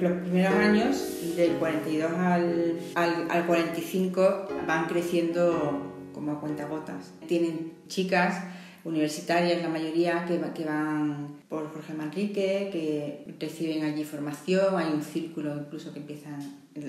Los primeros años, del 42 al, al, al 45, van creciendo como a cuentagotas. Tienen chicas universitarias, la mayoría, que, van por Jorge Manrique, que reciben allí formación, hay un círculo incluso que empiezan,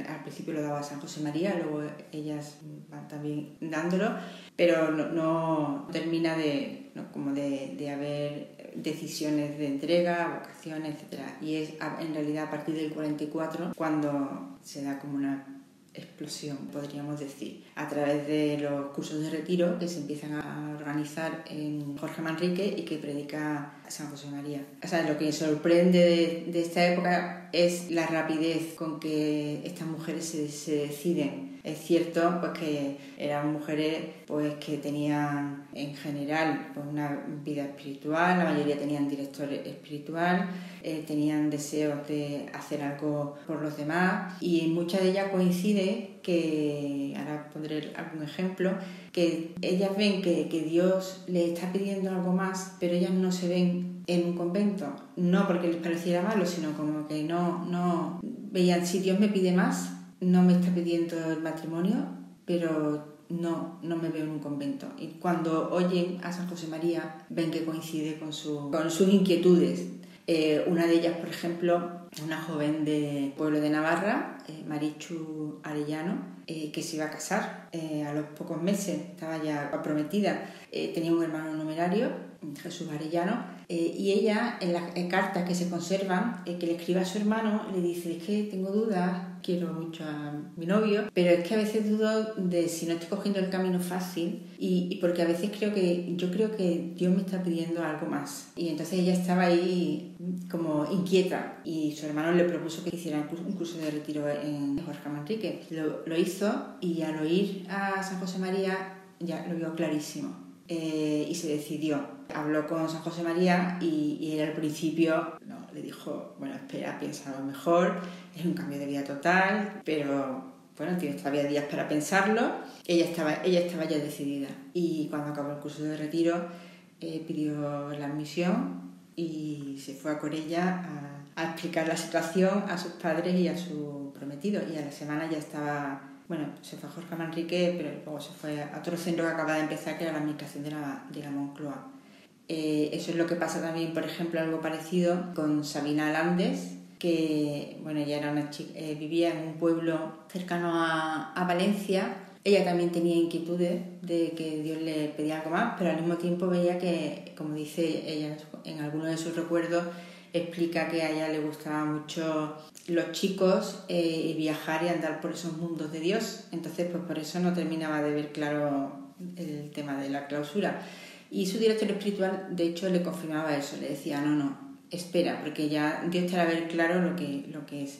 al principio lo daba San José María, luego ellas van también dándolo, pero no, termina de, no, como de, haber decisiones de entrega, vocaciones, etc. Y es en realidad a partir del 44 cuando se da como una explosión, podríamos decir, a través de los cursos de retiro que se empiezan a organizar en Jorge Manrique y que predica San José María. O sea, lo que sorprende de, de esta época es la rapidez con que estas mujeres se, se deciden es cierto pues, que eran mujeres pues, que tenían en general pues, una vida espiritual, la mayoría tenían director espiritual, eh, tenían deseos de hacer algo por los demás y muchas de ellas que, ahora pondré algún ejemplo, que ellas ven que, que Dios les está pidiendo algo más, pero ellas no se ven en un convento, no porque les pareciera malo, sino como que no, no veían si Dios me pide más, no me está pidiendo el matrimonio, pero no, no me veo en un convento. Y cuando oyen a San José María, ven que coincide con, su, con sus inquietudes. Eh, una de ellas, por ejemplo, una joven de pueblo de Navarra, eh, Marichu Arellano, eh, que se iba a casar eh, a los pocos meses, estaba ya prometida, eh, tenía un hermano numerario, Jesús Arellano, eh, y ella, en las cartas que se conservan, eh, que le escribe a su hermano, le dice, es que tengo dudas, quiero mucho a mi novio, pero es que a veces dudo de si no estoy cogiendo el camino fácil y, porque a veces creo que, yo creo que Dios me está pidiendo algo más. Y entonces ella estaba ahí como inquieta y su hermano le propuso que hiciera un curso de retiro en Jorge Manrique. Lo, lo hizo y al oír a San José María ya lo vio clarísimo eh, y se decidió. Habló con San José María y, y él al principio no, le dijo, bueno, espera, piénsalo mejor, es un cambio de vida total, pero bueno, tienes todavía días para pensarlo. Ella estaba, ella estaba ya decidida y cuando acabó el curso de retiro eh, pidió la admisión y se fue a Corella a, a explicar la situación a sus padres y a su prometido y a la semana ya estaba bueno, se fue a Jorge Manrique, pero luego se fue a otro centro que acaba de empezar, que era la administración de la, de la Moncloa. Eh, eso es lo que pasa también, por ejemplo, algo parecido con Sabina Landes, que bueno, ella era una chica, eh, vivía en un pueblo cercano a, a Valencia. Ella también tenía inquietudes de que Dios le pedía algo más, pero al mismo tiempo veía que, como dice ella en algunos de sus recuerdos, explica que a ella le gustaba mucho los chicos eh, viajar y andar por esos mundos de Dios. Entonces, pues por eso no terminaba de ver claro el tema de la clausura. Y su director espiritual, de hecho, le confirmaba eso, le decía, no, no, espera, porque ya Dios te hará ver claro lo que, lo que es.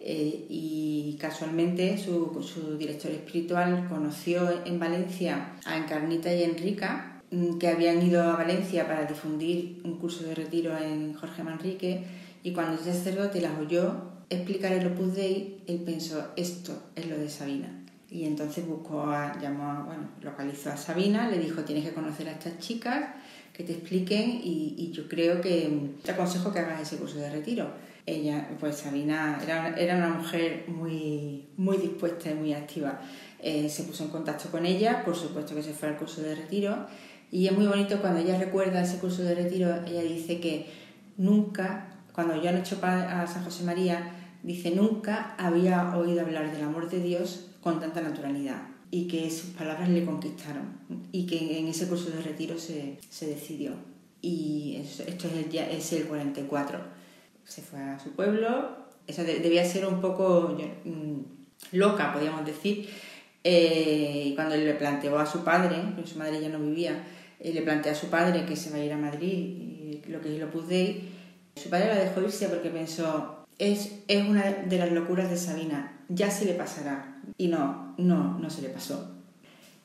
Eh, y casualmente su, su director espiritual conoció en Valencia a Encarnita y Enrica, que habían ido a Valencia para difundir un curso de retiro en Jorge Manrique y cuando el sacerdote las oyó explicar el Opus Dei, él pensó, esto es lo de Sabina. Y entonces buscó, a, llamó a, bueno, localizó a Sabina, le dijo, tienes que conocer a estas chicas, que te expliquen y, y yo creo que te aconsejo que hagas ese curso de retiro. Ella, pues Sabina, era, era una mujer muy, muy dispuesta y muy activa. Eh, se puso en contacto con ella, por supuesto que se fue al curso de retiro y es muy bonito cuando ella recuerda ese curso de retiro, ella dice que nunca, cuando yo han hecho a San José María, dice nunca había oído hablar del amor de Dios con tanta naturalidad y que sus palabras le conquistaron y que en ese curso de retiro se, se decidió. Y esto es el, es el 44. Se fue a su pueblo, debía ser un poco mm, loca, podríamos decir, eh, cuando le planteó a su padre, porque su madre ya no vivía, le plantea a su padre que se va a ir a Madrid, y lo que es lo Dei, su padre la dejó irse porque pensó, es, es una de las locuras de Sabina, ya se le pasará. Y no, no, no se le pasó.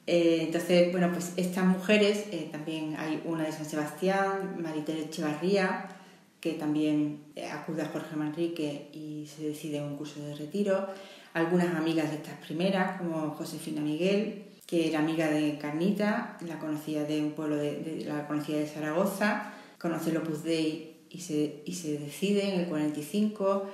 Eh, entonces, bueno, pues estas mujeres, eh, también hay una de San Sebastián, Maritere Echevarría, que también eh, acude a Jorge Manrique y se decide un curso de retiro. Algunas amigas de estas primeras, como Josefina Miguel, que era amiga de Carnita, la conocía de un pueblo de, de la conocía de Zaragoza, conoce el Opus Dei y se, y se decide en el 45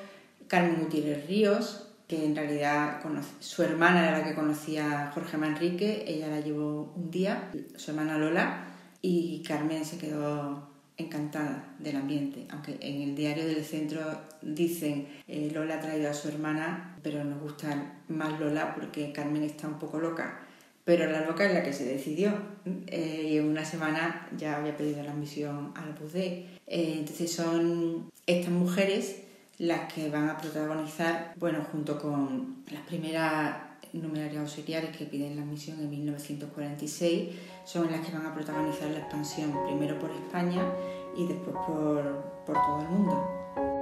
Carmen Gutiérrez Ríos, que en realidad su hermana era la que conocía a Jorge Manrique, ella la llevó un día, su hermana Lola, y Carmen se quedó encantada del ambiente, aunque en el diario del centro dicen eh, Lola ha traído a su hermana, pero nos gusta más Lola porque Carmen está un poco loca, pero la loca es la que se decidió eh, y en una semana ya había pedido la admisión al BUDE. Eh, entonces son estas mujeres las que van a protagonizar, bueno, junto con las primeras numerarias auxiliares que piden la admisión en 1946, son las que van a protagonizar la expansión primero por España y después por, por todo el mundo.